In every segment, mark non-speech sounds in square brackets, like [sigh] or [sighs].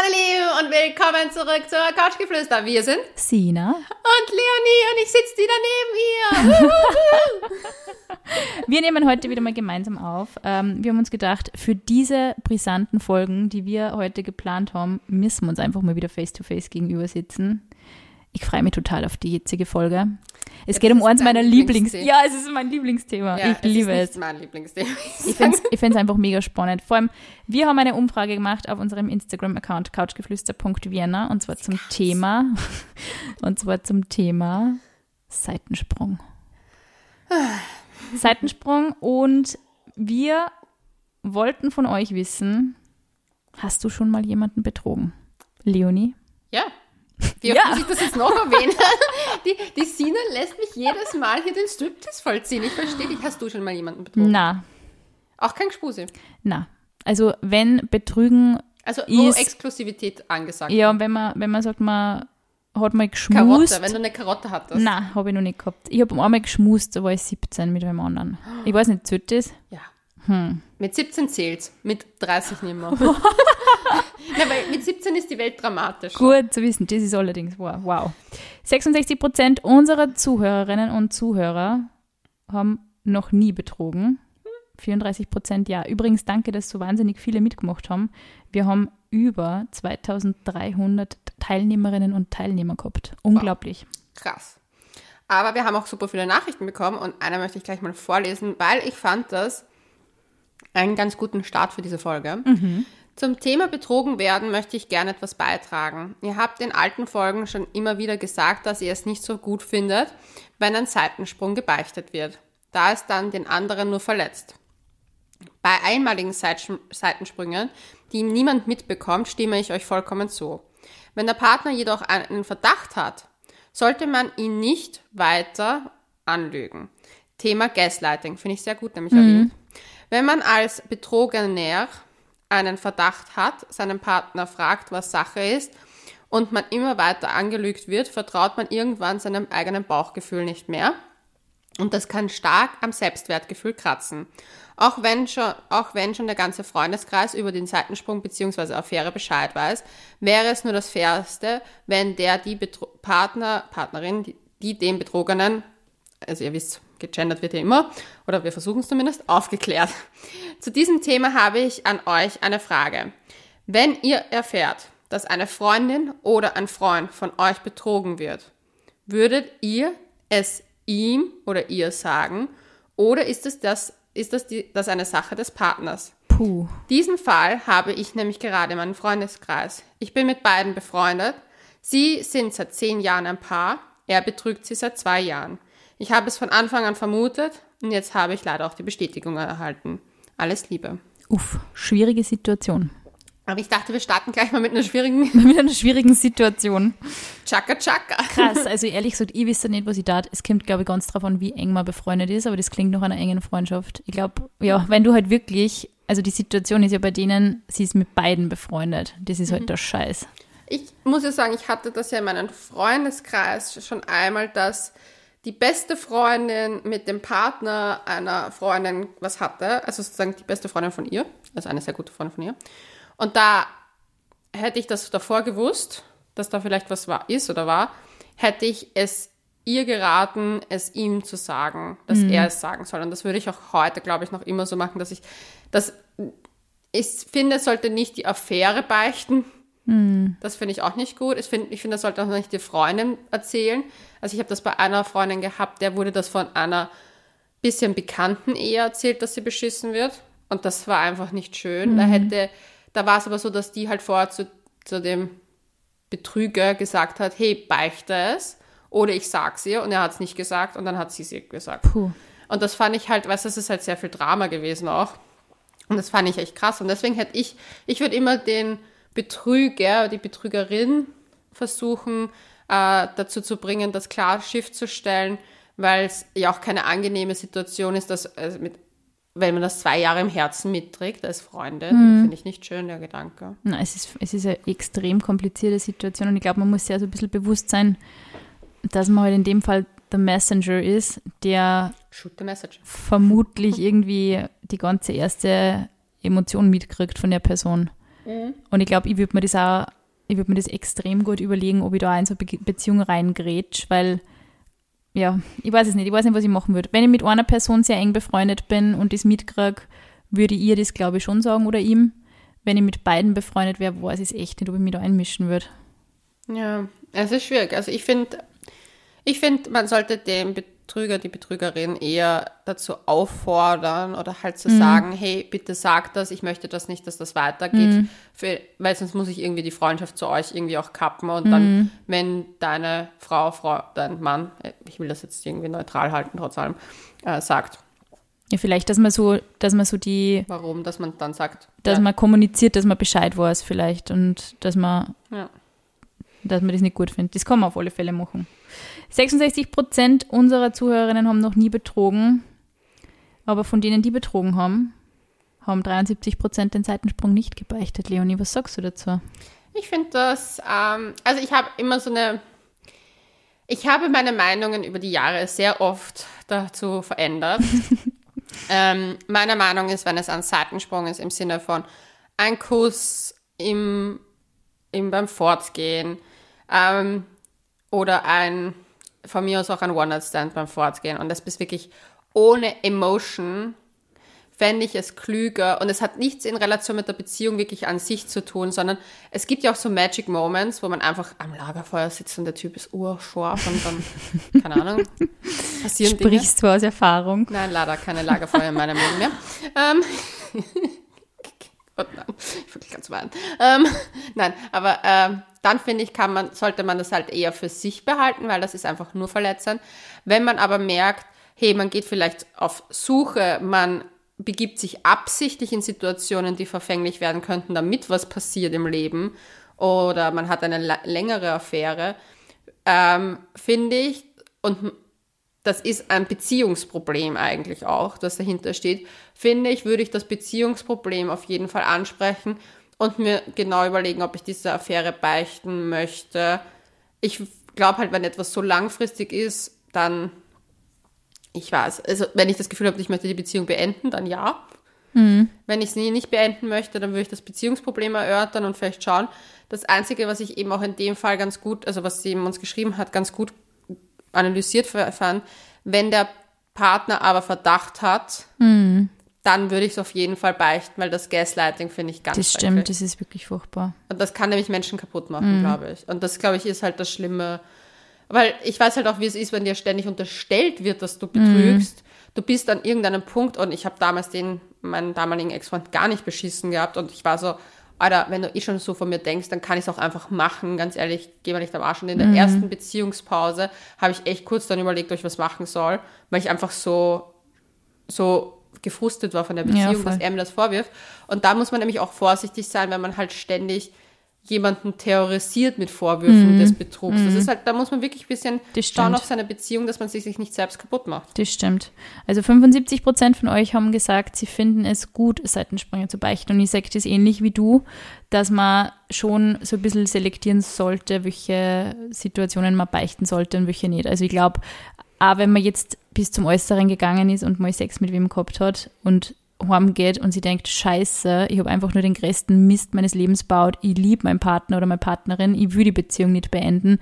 meine Lieben, und willkommen zurück zur Couchgeflüster. Wir sind Sina. und Leonie und ich sitze wieder neben ihr. [laughs] Wir nehmen heute wieder mal gemeinsam auf. Ähm, wir haben uns gedacht, für diese brisanten Folgen, die wir heute geplant haben, müssen wir uns einfach mal wieder face-to-face gegenüber sitzen. Ich freue mich total auf die jetzige Folge. Es Ja, geht um eins meiner Lieblings... Ja, es ist mein Lieblingsthema. Ja, ich liebe es. es. Ist nicht mein Lieblingsthema. Ich finde es einfach mega spannend. Vor allem, wir haben eine Umfrage gemacht auf unserem Instagram-Account couchgeflüster.vienna und zwar zum Thema [laughs] und zwar zum Thema Seitensprung. [sighs] Seitensprung und wir wollten von euch wissen, hast du schon mal jemanden betrogen? Leonie? Ja. Wie Ja. oft muss ich das jetzt noch erwähnen? [laughs] Die, die Sina lässt mich jedes Mal hier den Striptease vollziehen. Ich verstehe dich. Hast du schon mal jemanden betrogen? Na, Auch kein Gespuse. na. Also wenn Betrügen, Also wo Ist- Exklusivität angesagt ja, wird. wenn man, wenn man sagt, man hat mal geschmust. Karotte, wenn du eine Karotte hattest. Nein, habe ich noch nicht gehabt. Ich habe einmal geschmust, da war ich 17 mit einem anderen. Ich weiß nicht, zählt das? Ja. Hm. Mit 17 zählt's, mit 30 nicht mehr. [laughs] Na, weil mit 17 ist die Welt dramatisch. Gut zu wissen, das ist allerdings wahr. Wow. 66 Prozent unserer Zuhörerinnen und Zuhörer haben noch nie betrogen. 34 Prozent ja. Übrigens, danke, dass so wahnsinnig viele mitgemacht haben. Wir haben über 2300 Teilnehmerinnen und Teilnehmer gehabt. Unglaublich. Krass. Aber wir haben auch super viele Nachrichten bekommen und eine möchte ich gleich mal vorlesen, weil ich fand das einen ganz guten Start für diese Folge. Zum Thema betrogen werden möchte ich gerne etwas beitragen. Ihr habt in alten Folgen schon immer wieder gesagt, dass ihr es nicht so gut findet, wenn ein Seitensprung gebeichtet wird, da es dann den anderen nur verletzt. Bei einmaligen Seitensprüngen, die niemand mitbekommt, stimme ich euch vollkommen zu. Wenn der Partner jedoch einen Verdacht hat, sollte man ihn nicht weiter anlügen. Thema Gaslighting finde ich sehr gut, nämlich erwähnt. Wenn man als Betrogener einen Verdacht hat, seinen Partner fragt, was Sache ist, und man immer weiter angelügt wird, vertraut man irgendwann seinem eigenen Bauchgefühl nicht mehr. Und das kann stark am Selbstwertgefühl kratzen. Auch wenn schon, auch wenn schon der ganze Freundeskreis über den Seitensprung bzw. Affäre Bescheid weiß, wäre es nur das Fairste, wenn der die Betro Partner, Partnerin, die, die den Betrogenen, also ihr wisst, gegendert wird ja immer, oder wir versuchen es zumindest, aufgeklärt. [laughs] Zu diesem Thema habe ich an euch eine Frage. Wenn ihr erfährt, dass eine Freundin oder ein Freund von euch betrogen wird, würdet ihr es ihm oder ihr sagen oder ist es das, ist das, die, das eine Sache des Partners? Puh. Diesen Fall habe ich nämlich gerade in meinem Freundeskreis. Ich bin mit beiden befreundet. Sie sind seit zehn Jahren ein Paar. Er betrügt sie seit zwei Jahren. Ich habe es von Anfang an vermutet und jetzt habe ich leider auch die Bestätigung erhalten. Alles Liebe. Uff, schwierige Situation. Aber ich dachte, wir starten gleich mal mit einer schwierigen [laughs] Mit einer schwierigen Situation. Chaka Chaka. Krass, also ehrlich gesagt, ich wüsste nicht, was ich tat. Es kommt, glaube ich, ganz drauf an, wie eng man befreundet ist, aber das klingt nach einer engen Freundschaft. Ich glaube, ja, wenn du halt wirklich, also die Situation ist ja bei denen, sie ist mit beiden befreundet. Das ist halt der Scheiß. Ich muss ja sagen, ich hatte das ja in meinem Freundeskreis schon einmal, dass die beste Freundin mit dem Partner einer Freundin was hatte, also sozusagen die beste Freundin von ihr, also eine sehr gute Freundin von ihr. Und da hätte ich das davor gewusst, dass da vielleicht was war, ist oder war, hätte ich es ihr geraten, es ihm zu sagen, dass er es sagen soll. Und das würde ich auch heute, glaube ich, noch immer so machen, dass ich, dass ich finde, sollte nicht die Affäre beichten, das finde ich auch nicht gut. Ich finde, ich finde, das sollte auch nicht die Freundin erzählen. Also ich habe das bei einer Freundin gehabt, der wurde das von einer bisschen Bekannten eher erzählt, dass sie beschissen wird. Und das war einfach nicht schön. Da hätte, da war es aber so, dass die halt vorher zu, zu dem Betrüger gesagt hat, hey, beichte es. Oder ich sag's ihr. Und er hat es nicht gesagt und dann hat sie es ihr gesagt. Puh. Und das fand ich halt, weißt du, das ist halt sehr viel Drama gewesen auch. Und das fand ich echt krass. Und deswegen hätte ich, ich würde immer den Betrüger, die Betrügerin versuchen, äh, dazu zu bringen, das klar Schiff zu stellen, weil es ja auch keine angenehme Situation ist, dass, also mit, wenn man das zwei Jahre im Herzen mitträgt als Freundin, finde ich nicht schön, der Gedanke. Na, es, ist, es ist eine extrem komplizierte Situation und ich glaube, man muss sich also ein bisschen bewusst sein, dass man halt in dem Fall der Messenger ist, der message. vermutlich irgendwie die ganze erste Emotion mitkriegt von der Person. Und ich glaube, ich würde mir das auch, ich würde mir das extrem gut überlegen, ob ich da in so eine Be Beziehung reingrätsch, weil, ja, ich weiß es nicht, ich weiß nicht, was ich machen würde. Wenn ich mit einer Person sehr eng befreundet bin und das mitkriege, würde ich ihr das, glaube ich, schon sagen oder ihm. Wenn ich mit beiden befreundet wäre, weiß ich es echt nicht, ob ich mich da einmischen würde. Ja, es ist schwierig. Also ich finde, ich finde, man sollte den Betrüger, die Betrügerin eher dazu auffordern oder halt zu sagen, hey, bitte sag das, ich möchte das nicht, dass das weitergeht, für, weil sonst muss ich irgendwie die Freundschaft zu euch irgendwie auch kappen und dann, wenn deine Frau, Frau, dein Mann, äh, ich will das jetzt irgendwie neutral halten trotz allem, äh, sagt, Ja, vielleicht, dass man so, dass man so die, warum, dass man dann sagt, dass ja, man kommuniziert, dass man Bescheid weiß vielleicht und dass man ja. Dass man das nicht gut findet. Das kann man auf alle Fälle machen. 66 Prozent unserer Zuhörerinnen haben noch nie betrogen, aber von denen, die betrogen haben, haben 73 Prozent den Seitensprung nicht gebeichtet. Leonie, was sagst du dazu? Ich finde das, ähm, also ich habe immer so eine, ich habe meine Meinungen über die Jahre sehr oft dazu verändert. [laughs] ähm, meine Meinung ist, wenn es ein Seitensprung ist im Sinne von ein Kuss im, im beim Fortgehen ähm, oder ein, von mir aus auch ein One-Night-Stand beim Fortgehen und das bist wirklich ohne Emotion, fände ich es klüger und es hat nichts in Relation mit der Beziehung wirklich an sich zu tun, sondern es gibt ja auch so Magic Moments, wo man einfach am Lagerfeuer sitzt und der Typ ist urscharf und dann, [laughs] keine Ahnung, passieren Dinge. Sprichst du aus Erfahrung? Nein, leider keine Lagerfeuer in meinem Leben mehr. Ähm, und nein, [laughs] ich wirklich ganz weinen. Ähm, [laughs] nein, aber ähm, dann finde ich, kann man, sollte man das halt eher für sich behalten, weil das ist einfach nur verletzend. Wenn man aber merkt, hey, man geht vielleicht auf Suche, man begibt sich absichtlich in Situationen, die verfänglich werden könnten, damit was passiert im Leben, oder man hat eine längere Affäre, ähm, finde ich, und das ist ein Beziehungsproblem eigentlich auch, das dahinter steht, finde ich, würde ich das Beziehungsproblem auf jeden Fall ansprechen und mir genau überlegen, ob ich diese Affäre beichten möchte. Ich glaube halt, wenn etwas so langfristig ist, dann, ich weiß, also wenn ich das Gefühl habe, ich möchte die Beziehung beenden, dann ja. Wenn ich es nie nicht beenden möchte, dann würde ich das Beziehungsproblem erörtern und vielleicht schauen. Das Einzige, was ich eben auch in dem Fall ganz gut, also was sie eben uns geschrieben hat, ganz gut analysiert fand, wenn der Partner aber Verdacht hat, dann würde ich es auf jeden Fall beichten, weil das Gaslighting finde ich ganz Das schrecklich. stimmt, das ist wirklich furchtbar. Und das kann nämlich Menschen kaputt machen, glaube ich. Und das, glaube ich, ist halt das Schlimme. Weil ich weiß halt auch, wie es ist, wenn dir ständig unterstellt wird, dass du betrügst. Du bist an irgendeinem Punkt und ich habe damals den, meinen damaligen Ex-Freund gar nicht beschissen gehabt und ich war so, Alter, wenn du eh schon so von mir denkst, dann kann ich es auch einfach machen. Ganz ehrlich, geh mal nicht am Arsch. Und in der ersten Beziehungspause habe ich echt kurz dann überlegt, ob ich was machen soll, weil ich einfach so, so gefrustet war von der Ja, Beziehung, voll. dass er mir das vorwirft. Und da muss man nämlich auch vorsichtig sein, wenn man halt ständig jemanden terrorisiert mit Vorwürfen des Betrugs. Das ist halt, da muss man wirklich ein bisschen Mhm. Schauen auf seine Beziehung, dass man sich sich nicht selbst kaputt macht. Das stimmt. Also 75 Prozent von euch haben gesagt, sie finden es gut, Seitensprünge zu beichten. Und ich sage das ähnlich wie du, dass man schon so ein bisschen selektieren sollte, welche Situationen man beichten sollte und welche nicht. Also ich glaube, auch wenn man jetzt bis zum Äußeren gegangen ist und mal Sex mit wem gehabt hat und heimgeht und sie denkt, scheiße, ich habe einfach nur den größten Mist meines Lebens baut, ich liebe meinen Partner oder meine Partnerin, ich will die Beziehung nicht beenden,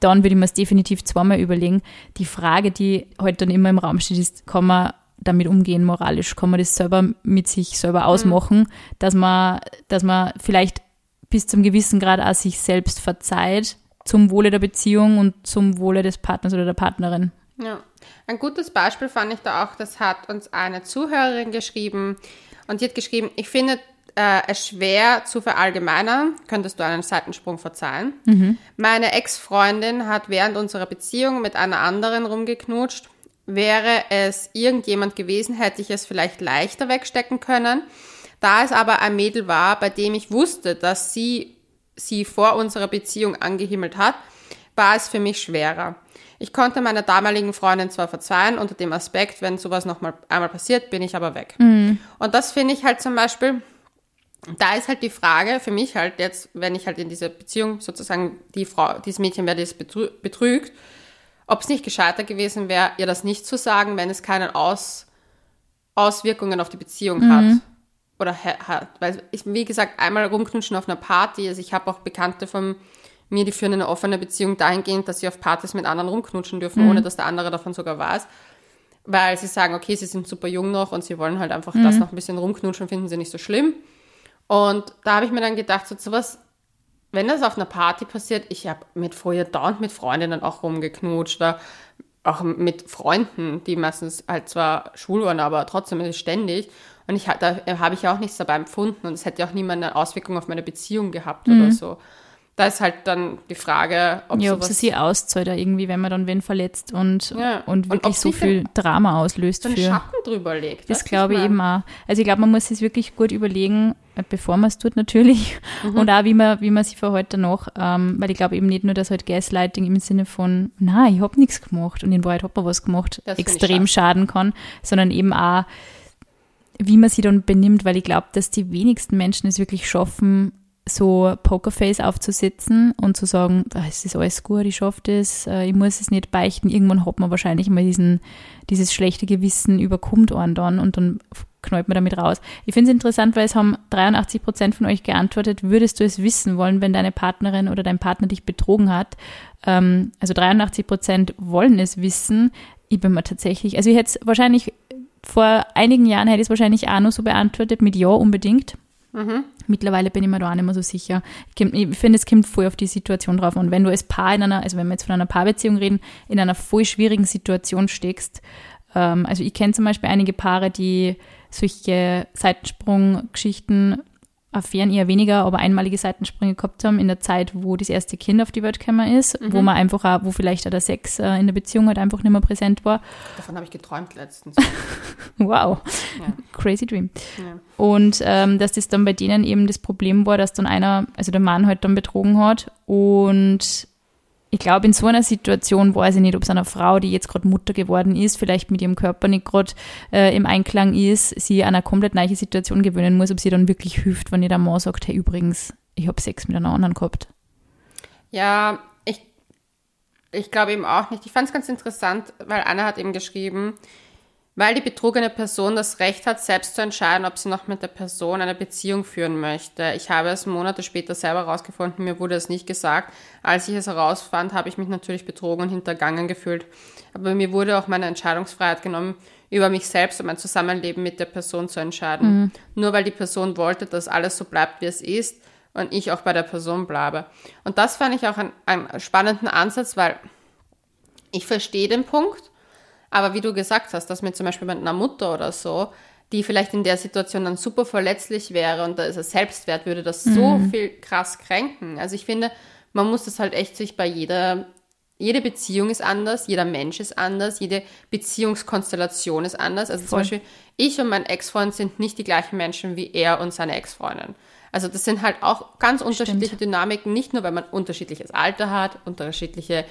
dann würde ich mir es definitiv zweimal überlegen. Die Frage, die heute dann immer im Raum steht, ist, kann man damit umgehen moralisch? Kann man das selber mit sich selber ausmachen, dass man, dass man vielleicht bis zum gewissen Grad auch sich selbst verzeiht zum Wohle der Beziehung und zum Wohle des Partners oder der Partnerin? Ja. Ein gutes Beispiel fand ich da auch, das hat uns eine Zuhörerin geschrieben und die hat geschrieben, ich finde äh, es schwer zu verallgemeinern, könntest du einen Seitensprung verzeihen. Meine Ex-Freundin hat während unserer Beziehung mit einer anderen rumgeknutscht. Wäre es irgendjemand gewesen, hätte ich es vielleicht leichter wegstecken können. Da es aber ein Mädel war, bei dem ich wusste, dass sie sie vor unserer Beziehung angehimmelt hat, war es für mich schwerer. Ich konnte meiner damaligen Freundin zwar verzeihen, unter dem Aspekt, wenn sowas noch mal einmal passiert, bin ich aber weg. Und das finde ich halt zum Beispiel, da ist halt die Frage für mich halt jetzt, wenn ich halt in dieser Beziehung sozusagen die Frau, dieses Mädchen wäre, das betrü betrügt, ob es nicht gescheiter gewesen wäre, ihr das nicht zu sagen, wenn es keine Aus Auswirkungen auf die Beziehung hat. oder hat, weil ich, wie gesagt, einmal rumknutschen auf einer Party, also ich habe auch Bekannte von mir, die führen eine offene Beziehung dahingehend, dass sie auf Partys mit anderen rumknutschen dürfen, mhm. ohne dass der andere davon sogar weiß. Weil sie sagen, okay, sie sind super jung noch und sie wollen halt einfach mhm. das noch ein bisschen rumknutschen, finden sie nicht so schlimm. Und da habe ich mir dann gedacht, so sowas, wenn das auf einer Party passiert, ich habe mit vorher dauernd mit Freundinnen auch rumgeknutscht oder auch mit Freunden, die meistens halt zwar schwul waren, aber trotzdem ständig. Und ich, da habe ich auch nichts dabei empfunden und es hätte auch niemand eine Auswirkung auf meine Beziehung gehabt mhm. oder so da ist halt dann die Frage, ob ja, ob sie sie auszahlt irgendwie, wenn man dann wen verletzt und, ja. und wirklich und so viel Drama auslöst. Einen für, Schatten drüber legt. Das glaube ich eben auch. Also ich glaube, man muss es wirklich gut überlegen, bevor man es tut natürlich mhm. und auch wie man, wie man sich verhält danach, ähm, weil ich glaube eben nicht nur, dass halt Gaslighting im Sinne von, na, ich habe nichts gemacht und in Wahrheit hat man was gemacht, das extrem schaden kann, sondern eben auch, wie man sich dann benimmt, weil ich glaube, dass die wenigsten Menschen es wirklich schaffen, so Pokerface aufzusetzen und zu sagen, ah, es ist alles gut, ich schaffe das, äh, ich muss es nicht beichten. Irgendwann hat man wahrscheinlich mal diesen, dieses schlechte Gewissen überkommt einen dann und dann knallt man damit raus. Ich finde es interessant, weil es haben 83 Prozent von euch geantwortet, würdest du es wissen wollen, wenn deine Partnerin oder dein Partner dich betrogen hat? Ähm, also 83 Prozent wollen es wissen. Ich bin mir tatsächlich, also ich hätte es wahrscheinlich, vor einigen Jahren hätte ich es wahrscheinlich auch nur so beantwortet mit Ja unbedingt. Mhm. Mittlerweile bin ich mir da auch nicht mehr so sicher. Ich finde, es kommt voll auf die Situation drauf. Und wenn du als Paar in einer, also wenn wir jetzt von einer Paarbeziehung reden, in einer voll schwierigen Situation steckst, ähm, also ich kenne zum Beispiel einige Paare, die solche Seitensprunggeschichten Affären eher weniger, aber einmalige Seitensprünge gehabt haben in der Zeit, wo das erste Kind auf die Welt gekommen ist, mhm. wo man einfach auch, wo vielleicht auch der Sex äh, in der Beziehung halt einfach nicht mehr präsent war. Davon habe ich geträumt letztens. [laughs] wow. Ja. Crazy Dream. Ja. Und ähm, dass das dann bei denen eben das Problem war, dass dann einer, also der Mann halt dann betrogen hat und ich glaube, in so einer Situation weiß ich nicht, ob es einer Frau, die jetzt gerade Mutter geworden ist, vielleicht mit ihrem Körper nicht gerade äh, im Einklang ist, sie an eine komplett neue Situation gewöhnen muss, ob sie dann wirklich hilft, wenn ihr der Mann sagt, hey, übrigens, ich habe Sex mit einer anderen gehabt. Ja, ich, ich glaube eben auch nicht. Ich fand es ganz interessant, weil Anna hat eben geschrieben, weil die betrogene Person das Recht hat, selbst zu entscheiden, ob sie noch mit der Person eine Beziehung führen möchte. Ich habe es Monate später selber herausgefunden, mir wurde es nicht gesagt. Als ich es herausfand, habe ich mich natürlich betrogen und hintergangen gefühlt. Aber mir wurde auch meine Entscheidungsfreiheit genommen, über mich selbst und mein Zusammenleben mit der Person zu entscheiden. Mhm. Nur weil die Person wollte, dass alles so bleibt, wie es ist und ich auch bei der Person bleibe. Und das fand ich auch einen, einen spannenden Ansatz, weil ich verstehe den Punkt, aber wie du gesagt hast, dass mit zum Beispiel mit einer Mutter oder so, die vielleicht in der Situation dann super verletzlich wäre und da ist es Selbstwert, würde das mhm. so viel krass kränken. Also ich finde, man muss das halt echt sich bei jeder, jede Beziehung ist anders, jeder Mensch ist anders, jede Beziehungskonstellation ist anders. Also Voll. zum Beispiel, ich und mein Ex-Freund sind nicht die gleichen Menschen wie er und seine Ex-Freundin. Also das sind halt auch ganz unterschiedliche Stimmt. Dynamiken, nicht nur, weil man unterschiedliches Alter hat, unterschiedliche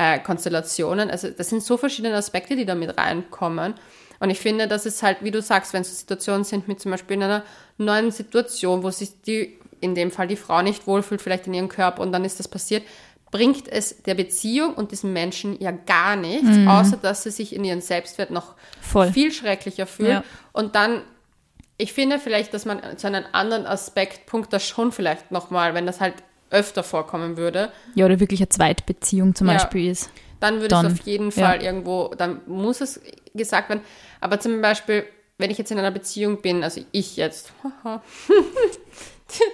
äh, Konstellationen. Also das sind so verschiedene Aspekte, die da mit reinkommen. Und ich finde, dass es halt, wie du sagst, wenn so Situationen sind mit zum Beispiel in einer neuen Situation, wo sich die, in dem Fall die Frau nicht wohlfühlt, vielleicht in ihrem Körper und dann ist das passiert, bringt es der Beziehung und diesem Menschen ja gar nichts, mhm. außer dass sie sich in ihren Selbstwert noch Voll. viel schrecklicher fühlt. Ja. Und dann ich finde vielleicht, dass man zu einem anderen Aspektpunkt das schon vielleicht nochmal, wenn das halt öfter vorkommen würde. Ja, oder wirklich eine Zweitbeziehung zum ja, Beispiel ist. Dann würde dann, es auf jeden Fall ja. irgendwo, dann muss es gesagt werden. Aber zum Beispiel, wenn ich jetzt in einer Beziehung bin, also ich jetzt, [laughs]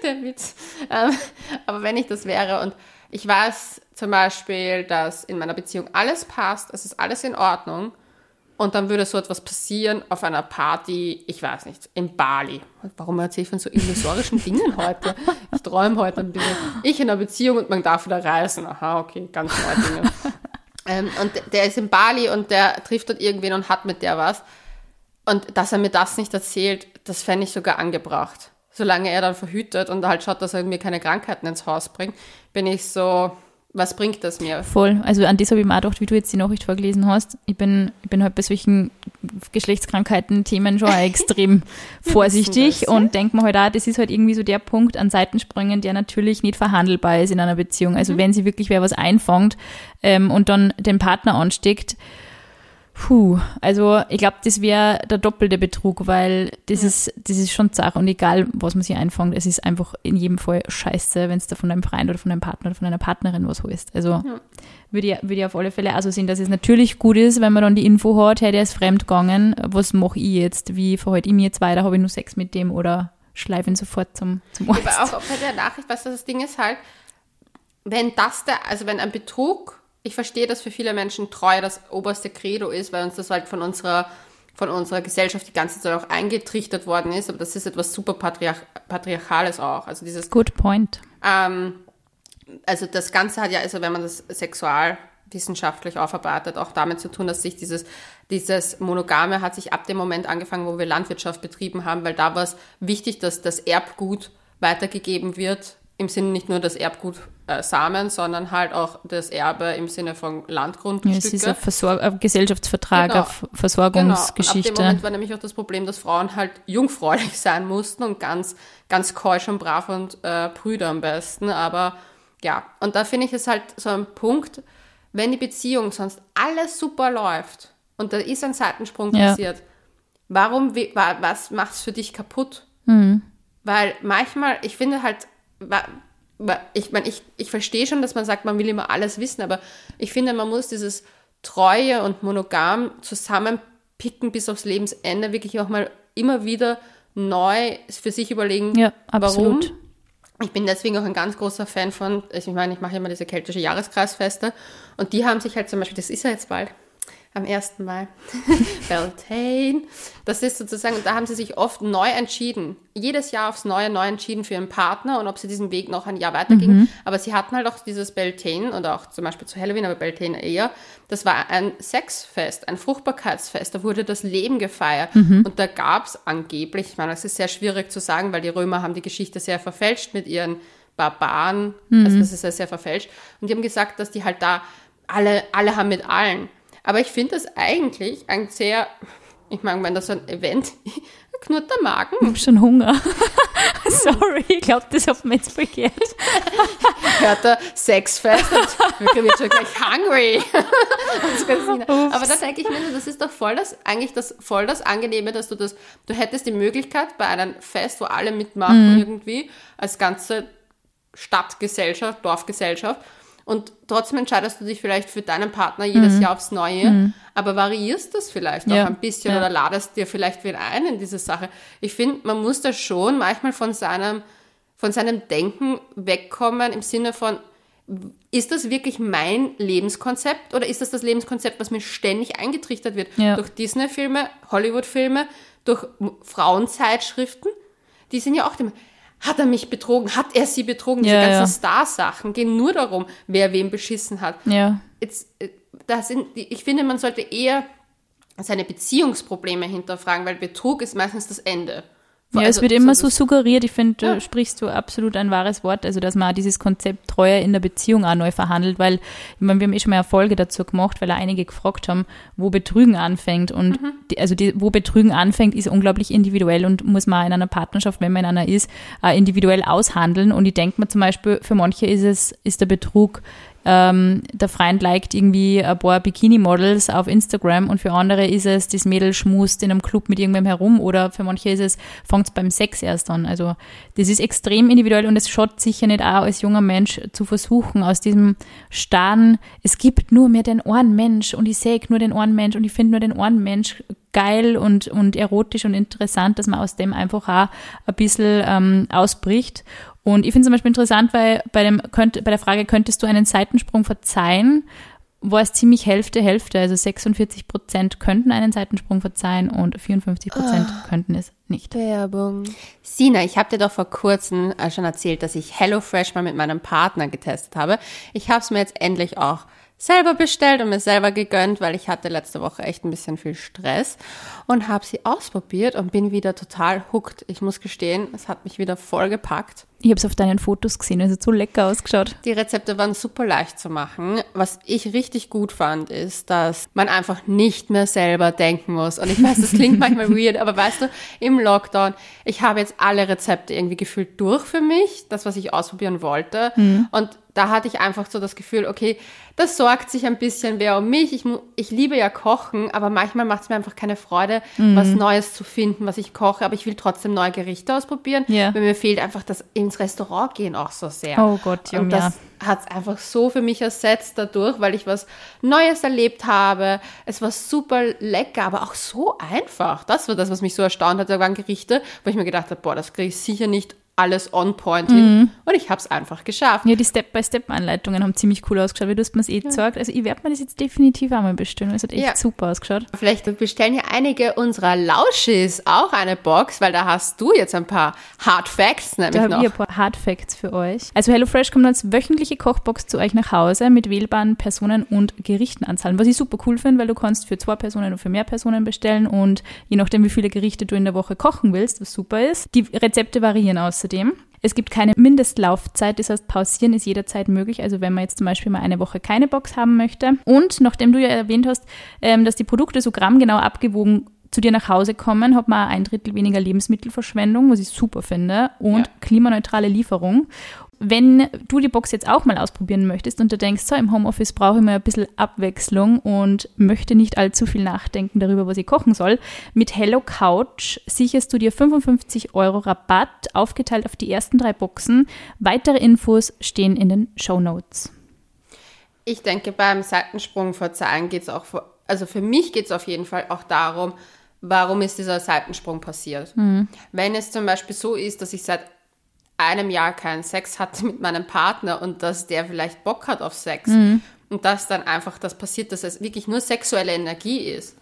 der Witz, ähm, aber wenn ich das wäre und ich weiß zum Beispiel, dass in meiner Beziehung alles passt, es ist alles in Ordnung, und dann würde so etwas passieren auf einer Party, ich weiß nicht, in Bali. Warum erzähle ich von so illusorischen Dingen heute? Ich träume heute ein bisschen. Ich in einer Beziehung und man darf wieder reisen. Aha, okay, ganz neue Dinge. ähm, und der ist in Bali und der trifft dort irgendwen und hat mit der was. Und dass er mir das nicht erzählt, das fände ich sogar angebracht. Solange er dann verhütet und halt schaut, dass er mir keine Krankheiten ins Haus bringt, bin ich so, was bringt das mir? Voll. Also an das habe ich mir auch gedacht, wie du jetzt die Nachricht vorgelesen hast. Ich bin, ich bin halt bei solchen Geschlechtskrankheiten-Themen schon [laughs] extrem vorsichtig und denke mir halt auch, das ist halt irgendwie so der Punkt an Seitensprüngen, der natürlich nicht verhandelbar ist in einer Beziehung. Also mhm. wenn sie wirklich wer was einfängt ähm, und dann den Partner ansteckt, Puh, also ich glaube, das wäre der doppelte Betrug, weil das ja. ist das ist schon Sache und egal, was man sich einfängt, es ist einfach in jedem Fall scheiße, wenn es da von einem Freund oder von einem Partner oder von einer Partnerin was holst. Also ja. würde ich, würde ich auf alle Fälle also sehen, dass es natürlich gut ist, wenn man dann die Info hat, hey, der ist fremdgegangen, was mache ich jetzt, wie verhalte ich mir jetzt weiter, habe ich nur Sex mit dem oder schleife ihn sofort zum, zum Arzt. Aber auch bei der Nachricht, was das Ding ist halt, wenn das der, also wenn ein Betrug ich verstehe, dass für viele Menschen Treue das oberste Credo ist, weil uns das halt von unserer, von unserer Gesellschaft die ganze Zeit auch eingetrichtert worden ist. Aber das ist etwas super Patriarch Patriarchales auch. Also dieses. Good point. Ähm, also das Ganze hat ja, also wenn man das sexualwissenschaftlich aufarbeitet, auch damit zu tun, dass sich dieses, dieses Monogame hat sich ab dem Moment angefangen, wo wir Landwirtschaft betrieben haben, weil da war es wichtig, dass das Erbgut weitergegeben wird im Sinne nicht nur das Erbgut äh, Samen, sondern halt auch das Erbe im Sinne von Landgrundstücke. Ja, es ist ein, Versor ein Gesellschaftsvertrag, genau. eine Versorgungsgeschichte. Genau. Und ab dem Moment war nämlich auch das Problem, dass Frauen halt jungfräulich [laughs] sein mussten und ganz, ganz keusch und brav und äh, Brüder am besten. Aber ja, und da finde ich es halt so ein Punkt, wenn die Beziehung sonst alles super läuft und da ist ein Seitensprung ja. passiert, warum, was macht es für dich kaputt? Mhm. Weil manchmal, ich finde halt, ich meine, ich, ich verstehe schon, dass man sagt, man will immer alles wissen, aber ich finde, man muss dieses Treue und Monogam zusammenpicken bis aufs Lebensende, wirklich auch mal immer wieder neu für sich überlegen, ja, warum. Ich bin deswegen auch ein ganz großer Fan von, ich meine, ich mache immer diese keltische Jahreskreisfeste und die haben sich halt zum Beispiel, das ist ja jetzt bald, am 1. Mai. [laughs] Beltane. Das ist sozusagen, da haben sie sich oft neu entschieden. Jedes Jahr aufs Neue neu entschieden für ihren Partner und ob sie diesen Weg noch ein Jahr weitergingen. Mhm. Aber sie hatten halt auch dieses Beltane und auch zum Beispiel zu Halloween, aber Beltane eher. Das war ein Sexfest, ein Fruchtbarkeitsfest. Da wurde das Leben gefeiert. Mhm. Und da gab es angeblich, ich meine, das ist sehr schwierig zu sagen, weil die Römer haben die Geschichte sehr verfälscht mit ihren Barbaren. Mhm. Also das ist ja sehr verfälscht. Und die haben gesagt, dass die halt da alle, alle haben mit allen. Aber ich finde das eigentlich ein sehr, ich meine, wenn das so ein Event, [laughs] knurrt der Magen. Ich habe schon Hunger. [laughs] Sorry, ich glaube, das hat mir jetzt verkehrt. Hört der Sexfest und wird schon gleich hungry. [laughs] Aber da denke ich mir, das ist doch voll das, eigentlich das, voll das Angenehme, dass du das, du hättest die Möglichkeit bei einem Fest, wo alle mitmachen mhm. irgendwie, als ganze Stadtgesellschaft, Dorfgesellschaft, und trotzdem entscheidest du dich vielleicht für deinen Partner jedes mhm. Jahr aufs Neue, mhm. aber variierst das vielleicht ja. auch ein bisschen ja. oder ladest dir vielleicht wieder ein in diese Sache. Ich finde, man muss da schon manchmal von seinem, von seinem Denken wegkommen im Sinne von, ist das wirklich mein Lebenskonzept oder ist das das Lebenskonzept, was mir ständig eingetrichtert wird? Ja. Durch Disney-Filme, Hollywood-Filme, durch Frauenzeitschriften? Die sind ja auch immer, hat er mich betrogen? Hat er sie betrogen? Diese ja, ganzen ja. Star-Sachen gehen nur darum, wer wem beschissen hat. Ja. Jetzt, äh, das sind, ich finde, man sollte eher seine Beziehungsprobleme hinterfragen, weil Betrug ist meistens das Ende. Ja, also, es wird immer so suggeriert, ich finde, ja. du sprichst du absolut ein wahres Wort, also dass man dieses Konzept Treue in der Beziehung auch neu verhandelt, weil, ich meine, wir haben eh schon mal Erfolge dazu gemacht, weil einige gefragt haben, wo Betrügen anfängt und mhm. die, also die, wo Betrügen anfängt, ist unglaublich individuell und muss man in einer Partnerschaft, wenn man in einer ist, individuell aushandeln und ich denke mir zum Beispiel, für manche ist es, ist der Betrug ähm, der Freund liked irgendwie ein paar Bikini-Models auf Instagram und für andere ist es, das Mädel schmust in einem Club mit irgendwem herum oder für manche ist es, fängt es beim Sex erst an. Also das ist extrem individuell und es schaut sicher nicht auch als junger Mensch zu versuchen, aus diesem starren, es gibt nur mehr den einen Mensch und ich sehe nur den einen Mensch und ich finde nur den einen Mensch geil und, und erotisch und interessant, dass man aus dem einfach auch ein bisschen ähm, ausbricht und ich finde zum Beispiel interessant, weil bei, dem, könnt, bei der Frage, könntest du einen Seitensprung verzeihen, war es ziemlich Hälfte, Hälfte. Also 46 Prozent könnten einen Seitensprung verzeihen und 54 Prozent oh, könnten es nicht. Werbung. Sina, ich habe dir doch vor kurzem äh, schon erzählt, dass ich HelloFresh mal mit meinem Partner getestet habe. Ich habe es mir jetzt endlich auch selber bestellt und mir selber gegönnt, weil ich hatte letzte Woche echt ein bisschen viel Stress und habe sie ausprobiert und bin wieder total hooked. Ich muss gestehen, es hat mich wieder voll gepackt. Ich habe es auf deinen Fotos gesehen, es hat so lecker ausgeschaut. Die Rezepte waren super leicht zu machen. Was ich richtig gut fand, ist, dass man einfach nicht mehr selber denken muss. Und ich weiß, das klingt manchmal [laughs] weird, aber weißt du, im Lockdown, ich habe jetzt alle Rezepte irgendwie gefühlt durch für mich, das, was ich ausprobieren wollte. Mhm. Und da hatte ich einfach so das Gefühl, okay, das sorgt sich ein bisschen wer um mich. Ich, ich liebe ja Kochen, aber manchmal macht es mir einfach keine Freude, mhm. was Neues zu finden, was ich koche. Aber ich will trotzdem neue Gerichte ausprobieren, yeah. weil mir fehlt einfach das ins Restaurant gehen auch so sehr. Oh Gott, ja. Und das ja. hat es einfach so für mich ersetzt dadurch, weil ich was Neues erlebt habe. Es war super lecker, aber auch so einfach. Das war das, was mich so erstaunt hat. Da waren Gerichte, wo ich mir gedacht habe, boah, das kriege ich sicher nicht alles on point mhm. und ich habe es einfach geschafft. Ja, die Step-by-Step-Anleitungen haben ziemlich cool ausgeschaut, wie du es mir eh ja. Also ich werde mir das jetzt definitiv einmal bestellen. Es hat echt ja. super ausgeschaut. Vielleicht bestellen ja einige unserer Lauschis auch eine Box, weil da hast du jetzt ein paar Hard Facts nämlich da noch. Da ein paar Hard Facts für euch. Also HelloFresh kommt als wöchentliche Kochbox zu euch nach Hause mit wählbaren Personen und Gerichtenanzahlen, was ich super cool finde, weil du kannst für zwei Personen oder für mehr Personen bestellen und je nachdem, wie viele Gerichte du in der Woche kochen willst, was super ist. Die Rezepte variieren außerdem außerdem. Es gibt keine Mindestlaufzeit, das heißt, pausieren ist jederzeit möglich. Also wenn man jetzt zum Beispiel mal eine Woche keine Box haben möchte. Und nachdem du ja erwähnt hast, ähm, dass die Produkte so grammgenau abgewogen zu dir nach Hause kommen, hat man ein Drittel weniger Lebensmittelverschwendung, was ich super finde, und ja. klimaneutrale Lieferung wenn du die Box jetzt auch mal ausprobieren möchtest und du denkst, so im Homeoffice brauche ich mal ein bisschen Abwechslung und möchte nicht allzu viel nachdenken darüber, was ich kochen soll, mit Hello Couch sicherst du dir 55 Euro Rabatt aufgeteilt auf die ersten drei Boxen. Weitere Infos stehen in den Show Notes. Ich denke, beim Seitensprung vor Zahlen geht es auch, vor, also für mich geht es auf jeden Fall auch darum, warum ist dieser Seitensprung passiert. Mhm. Wenn es zum Beispiel so ist, dass ich seit einem Jahr keinen Sex hatte mit meinem Partner und dass der vielleicht Bock hat auf Sex mhm. und dass dann einfach das passiert, dass es wirklich nur sexuelle Energie ist.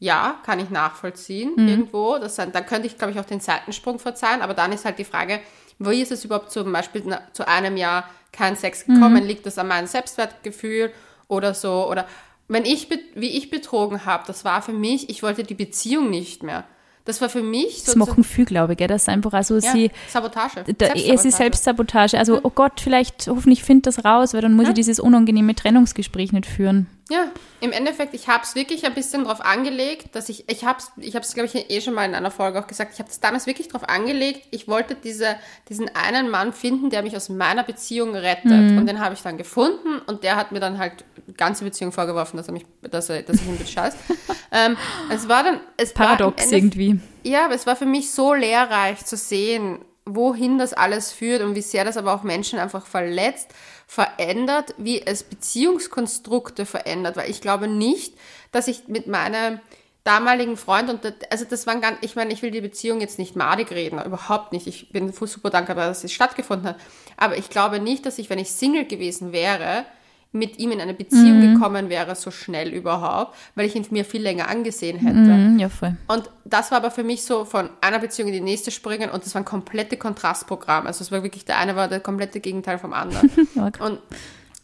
Ja, kann ich nachvollziehen mhm. irgendwo. Das, dann könnte ich, glaube ich, auch den Seitensprung verzeihen, aber dann ist halt die Frage, wie ist es überhaupt zum Beispiel na, zu einem Jahr kein Sex gekommen? Mhm. Liegt das an meinem Selbstwertgefühl oder so? Oder wenn ich, wie ich betrogen habe, das war für mich, ich wollte die Beziehung nicht mehr. Das war für mich so. Das machen viele, glaube ich, gell? das ist einfach also ja, sie. Sabotage. Da, es ist Selbstsabotage. Also, oh Gott, vielleicht, hoffentlich findet das raus, weil dann muss ja. ich dieses unangenehme Trennungsgespräch nicht führen. Ja, im Endeffekt, ich habe es wirklich ein bisschen darauf angelegt, dass ich, ich habe es, ich habe es, glaube ich, eh schon mal in einer Folge auch gesagt, ich habe es damals wirklich darauf angelegt, ich wollte diese, diesen einen Mann finden, der mich aus meiner Beziehung rettet. Mhm. Und den habe ich dann gefunden und der hat mir dann halt ganze Beziehung vorgeworfen, dass er mich, dass, er, dass ich ihn bescheiß. [laughs] ähm, es war dann, es Paradox war irgendwie. Ja, aber es war für mich so lehrreich zu sehen, wohin das alles führt und wie sehr das aber auch Menschen einfach verletzt verändert, wie es Beziehungskonstrukte verändert, weil ich glaube nicht, dass ich mit meinem damaligen Freund und also das waren ganz, ich meine, ich will die Beziehung jetzt nicht madig reden, überhaupt nicht. Ich bin super dankbar, dass es stattgefunden hat. Aber ich glaube nicht, dass ich, wenn ich Single gewesen wäre, mit ihm in eine Beziehung mhm. gekommen wäre, so schnell überhaupt, weil ich ihn mir viel länger angesehen hätte. Mhm, ja, voll. Und das war aber für mich so von einer Beziehung in die nächste springen und das war ein komplette Kontrastprogramm. Also es war wirklich, der eine war der komplette Gegenteil vom anderen. [laughs] und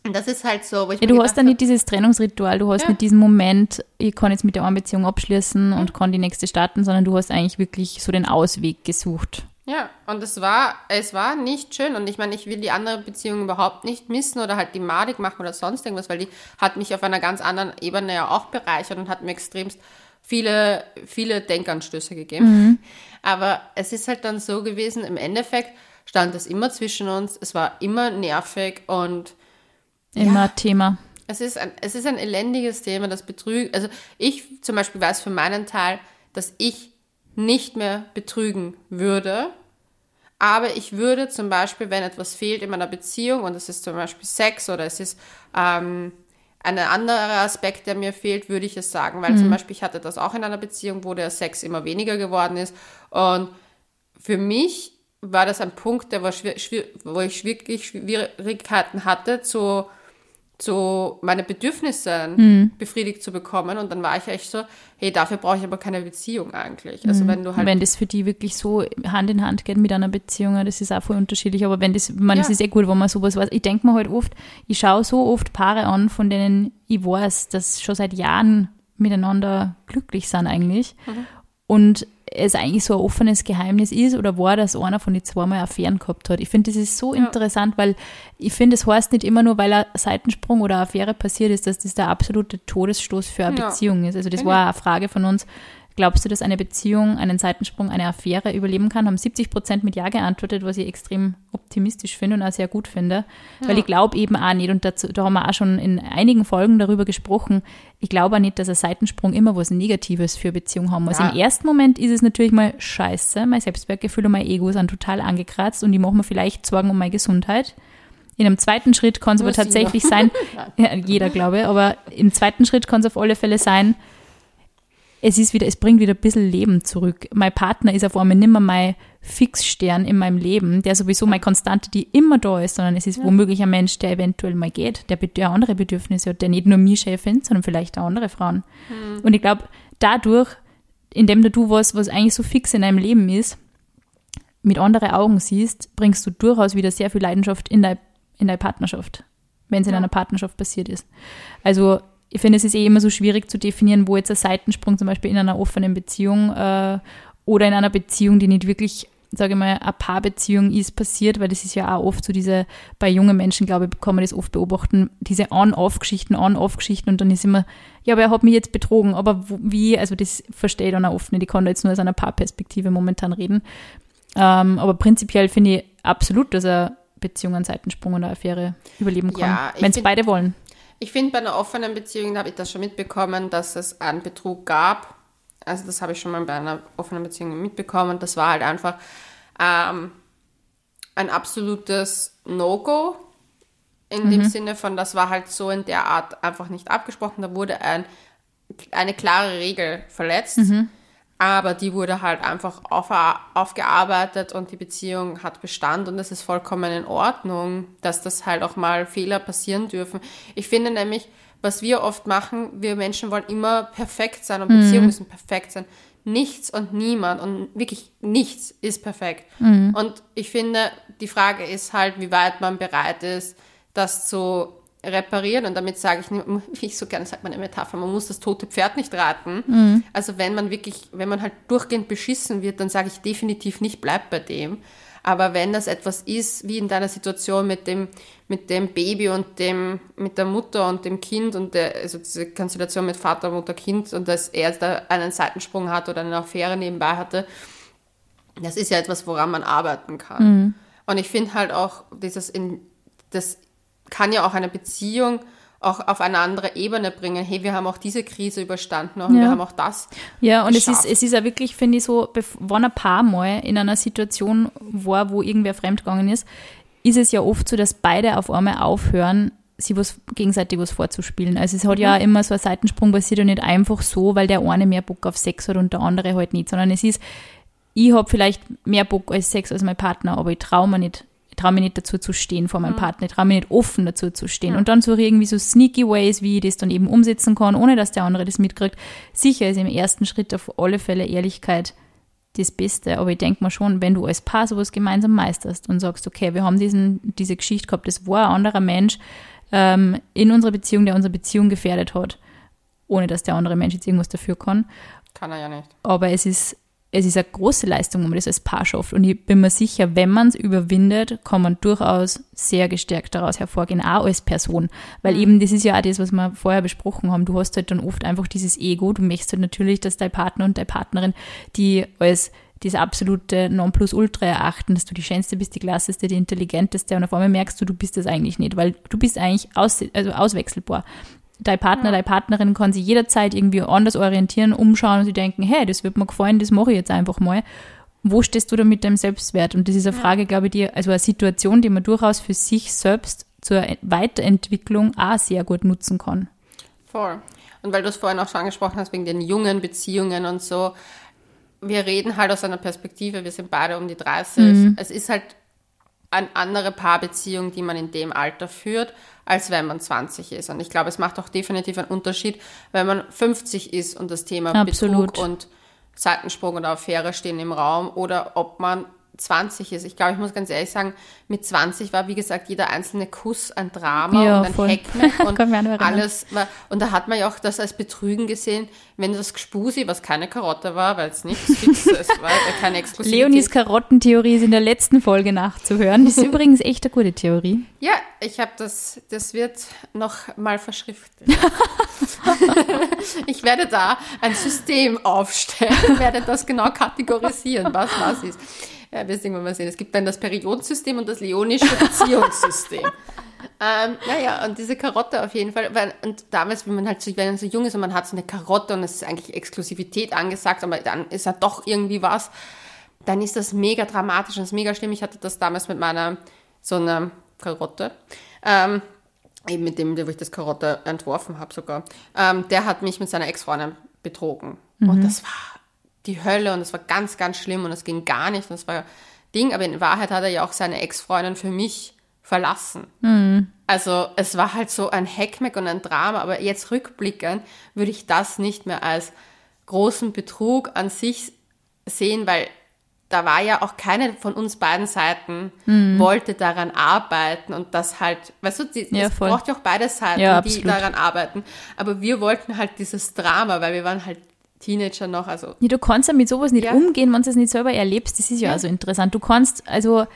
und das ist halt so, wo ich ja, Du hast dann nicht dieses Trennungsritual, du hast ja. nicht diesen Moment, ich kann jetzt mit der einen Beziehung abschließen und kann die nächste starten, sondern du hast eigentlich wirklich so den Ausweg gesucht. Ja, und es war, es war nicht schön. Und ich meine, ich will die andere Beziehung überhaupt nicht missen oder halt die madig machen oder sonst irgendwas, weil die hat mich auf einer ganz anderen Ebene ja auch bereichert und hat mir extremst viele, viele Denkanstöße gegeben. Mhm. Aber es ist halt dann so gewesen, im Endeffekt stand es immer zwischen uns, es war immer nervig und immer ja, Thema. Es ist, ein, es ist ein elendiges Thema, das betrügt. Also ich zum Beispiel weiß für meinen Teil, dass ich nicht mehr betrügen würde, aber ich würde zum Beispiel, wenn etwas fehlt in meiner Beziehung, und es ist zum Beispiel Sex oder es ist ähm, ein anderer Aspekt, der mir fehlt, würde ich es sagen. Weil mhm. zum Beispiel ich hatte das auch in einer Beziehung, wo der Sex immer weniger geworden ist. Und für mich war das ein Punkt, der war wo ich wirklich Schwierigkeiten hatte, zu so meine Bedürfnisse mhm. befriedigt zu bekommen. Und dann war ich echt so, hey, dafür brauche ich aber keine Beziehung eigentlich. Also mhm. wenn du halt. Wenn das für die wirklich so Hand in Hand geht mit einer Beziehung, das ist auch voll unterschiedlich. Aber wenn das, man, ja. es ist eh gut, wenn man sowas weiß. Ich denke mir halt oft, ich schaue so oft Paare an, von denen ich weiß, dass schon seit Jahren miteinander glücklich sind eigentlich. Mhm. Und es eigentlich so ein offenes Geheimnis ist oder war, dass einer von den zweimal Affären gehabt hat. Ich finde, das ist so Ja. interessant, weil ich finde, es heißt nicht immer nur, weil ein Seitensprung oder eine Affäre passiert ist, dass das der absolute Todesstoß für eine Ja. Beziehung ist. Also das Ja, war eine Frage von uns. Glaubst du, dass eine Beziehung einen Seitensprung, eine Affäre überleben kann? Haben 70 Prozent mit Ja geantwortet, was ich extrem optimistisch finde und auch sehr gut finde. Weil ich glaube eben auch nicht, und dazu, da haben wir auch schon in einigen Folgen darüber gesprochen, ich glaube auch nicht, dass ein Seitensprung immer was Negatives für Beziehung haben muss. Ja. Im ersten Moment ist es natürlich mal scheiße, mein Selbstwertgefühl und mein Ego sind total angekratzt und ich mache mir vielleicht Sorgen um meine Gesundheit. In einem zweiten Schritt kann es aber tatsächlich [laughs] sein, ja, jeder glaube ich, aber im zweiten Schritt kann es auf alle Fälle sein, es ist wieder, es bringt wieder ein bisschen Leben zurück. Mein Partner ist auf einmal nicht mehr mein Fixstern in meinem Leben, der sowieso meine Konstante, die immer da ist, sondern es ist womöglich ein Mensch, der eventuell mal geht, der, der andere Bedürfnisse hat, der nicht nur mich schön findet, sondern vielleicht auch andere Frauen. Und ich glaube, dadurch, indem du was, was eigentlich so fix in deinem Leben ist, mit anderen Augen siehst, bringst du durchaus wieder sehr viel Leidenschaft in deine in deine Partnerschaft, wenn es in Ja. einer Partnerschaft passiert ist. Also ich finde, es ist eh immer so schwierig zu definieren, wo jetzt ein Seitensprung zum Beispiel in einer offenen Beziehung äh, oder in einer Beziehung, die nicht wirklich, sage ich mal, eine Paarbeziehung ist, passiert, weil das ist ja auch oft so diese, bei jungen Menschen, glaube ich, kann man das oft beobachten, diese On-Off-Geschichten, On-Off-Geschichten und dann ist immer, ja, aber er hat mich jetzt betrogen, aber wie, also das verstehe ich dann auch oft nicht, ich kann da jetzt nur aus einer Paarperspektive momentan reden. Ähm, aber prinzipiell finde ich absolut, dass eine Beziehung einen Seitensprung oder eine Affäre überleben kann, Ja, wenn es beide wollen. Ich finde, bei einer offenen Beziehung habe ich das schon mitbekommen, dass es einen Betrug gab. Also das habe ich schon mal bei einer offenen Beziehung mitbekommen. Das war halt einfach ähm, ein absolutes No-Go. In dem Sinne von, das war halt so in der Art einfach nicht abgesprochen. Da wurde ein, eine klare Regel verletzt. Aber die wurde halt einfach auf, aufgearbeitet und die Beziehung hat Bestand und es ist vollkommen in Ordnung, dass das halt auch mal Fehler passieren dürfen. Ich finde nämlich, was wir oft machen, wir Menschen wollen immer perfekt sein und Beziehungen müssen perfekt sein. Nichts und niemand und wirklich nichts ist perfekt. Und ich finde, die Frage ist halt, wie weit man bereit ist, das zu reparieren. Und damit sage ich, [laughs] wie ich so gerne sage, meine Metapher, man muss das tote Pferd nicht reiten. Also wenn man wirklich, wenn man halt durchgehend beschissen wird, dann sage ich definitiv nicht, bleib bei dem. Aber wenn das etwas ist, wie in deiner Situation mit dem, mit dem Baby und dem, mit der Mutter und dem Kind und der, also diese Konstellation mit Vater, Mutter, Kind und dass er da einen Seitensprung hat oder eine Affäre nebenbei hatte, das ist ja etwas, woran man arbeiten kann. Und ich finde halt auch, dieses in, das kann ja auch eine Beziehung auch auf eine andere Ebene bringen. Hey, wir haben auch diese Krise überstanden und Ja. wir haben auch das. Ja, und es ist, geschafft. es ist ja wirklich, finde ich, so, wenn ein Paar mal in einer Situation war, wo irgendwer fremdgegangen ist, ist es ja oft so, dass beide auf einmal aufhören, sie was gegenseitig was vorzuspielen. Also es hat ja auch immer so ein Seitensprung passiert und nicht einfach so, weil der eine mehr Bock auf Sex hat und der andere halt nicht, sondern es ist, ich habe vielleicht mehr Bock als Sex als mein Partner, aber ich traue mir nicht, ich traue mir nicht dazu zu stehen vor meinem Partner, ich traue mir nicht offen dazu zu stehen. Und dann suche ich irgendwie so sneaky ways, wie ich das dann eben umsetzen kann, ohne dass der andere das mitkriegt. Sicher ist im ersten Schritt auf alle Fälle Ehrlichkeit das Beste, aber ich denke mal schon, wenn du als Paar sowas gemeinsam meisterst und sagst, okay, wir haben diesen, diese Geschichte gehabt, das war ein anderer Mensch ähm, in unserer Beziehung, der unsere Beziehung gefährdet hat, ohne dass der andere Mensch jetzt irgendwas dafür kann Kann er ja nicht. aber es ist, es ist eine große Leistung, wenn man das als Paar schafft. Und ich bin mir sicher, wenn man es überwindet, kann man durchaus sehr gestärkt daraus hervorgehen, auch als Person. Weil eben, das ist ja auch das, was wir vorher besprochen haben. Du hast halt dann oft einfach dieses Ego. Du möchtest halt natürlich, dass dein Partner und deine Partnerin, die als das absolute Nonplusultra erachten, dass du die schönste bist, die klasseste, die intelligenteste und auf einmal merkst du, du bist das eigentlich nicht, weil du bist eigentlich aus, also auswechselbar dein Partner, deine Partnerin kann sich jederzeit irgendwie anders orientieren, umschauen und sie denken, hey, das wird mir gefallen, das mache ich jetzt einfach mal. Wo stehst du da mit deinem Selbstwert? Und das ist eine Frage, glaube ich, die, also eine Situation, die man durchaus für sich selbst zur Weiterentwicklung auch sehr gut nutzen kann. Voll. Und weil du es vorhin auch schon angesprochen hast, wegen den jungen Beziehungen und so, wir reden halt aus einer Perspektive, wir sind beide um die 30. Es ist halt eine andere Paarbeziehung, die man in dem Alter führt, als wenn man 20 ist. Und ich glaube, es macht auch definitiv einen Unterschied, wenn man 50 ist und das Thema Absolut. Betrug und Seitensprung oder Affäre stehen im Raum oder ob man 20 ist. Ich glaube, ich muss ganz ehrlich sagen, mit 20 war, wie gesagt, jeder einzelne Kuss ein Drama Ja, und ein voll. Heckmeck [laughs] und alles. War, und da hat man ja auch das als Betrügen gesehen, wenn das Gspusi, was keine Karotte war, weil es nichts fix ist, [laughs] weil äh, keine Exklusivität. Leonis Karottentheorie ist in der letzten Folge nachzuhören. Das ist [laughs] übrigens echt eine gute Theorie. Ja, ich habe das, das wird noch mal verschriftlicht. ich werde da ein System aufstellen, werde das genau kategorisieren, was was ist. Ja, wir sehen mal sehen. Es gibt dann das Periodensystem und das leonische Beziehungssystem. [laughs] ähm, naja, und diese Karotte auf jeden Fall. Und damals, wenn man halt so, wenn man so jung ist und man hat so eine Karotte und es ist eigentlich Exklusivität angesagt, aber dann ist ja doch irgendwie was, dann ist das mega dramatisch und ist mega schlimm. Ich hatte das damals mit meiner, so einer Karotte, ähm, eben mit dem, wo ich das Karotte entworfen habe sogar, ähm, der hat mich mit seiner Ex-Freundin betrogen. Und das war die Hölle und das war ganz, ganz schlimm und das ging gar nicht und das war Ding, aber in Wahrheit hat er ja auch seine Ex-Freundin für mich verlassen. Also es war halt so ein Heckmeck und ein Drama, aber jetzt rückblickend würde ich das nicht mehr als großen Betrug an sich sehen, weil da war ja auch keine von uns beiden Seiten wollte daran arbeiten und das halt, weißt du, die, Ja, es braucht ja auch beide Seiten, Ja, die absolut. daran arbeiten. Aber wir wollten halt dieses Drama, weil wir waren halt Teenager noch, also Ja, du kannst ja mit sowas nicht Ja. umgehen, wenn du es nicht selber erlebst. Das ist ja, Ja. also interessant. Du kannst, also,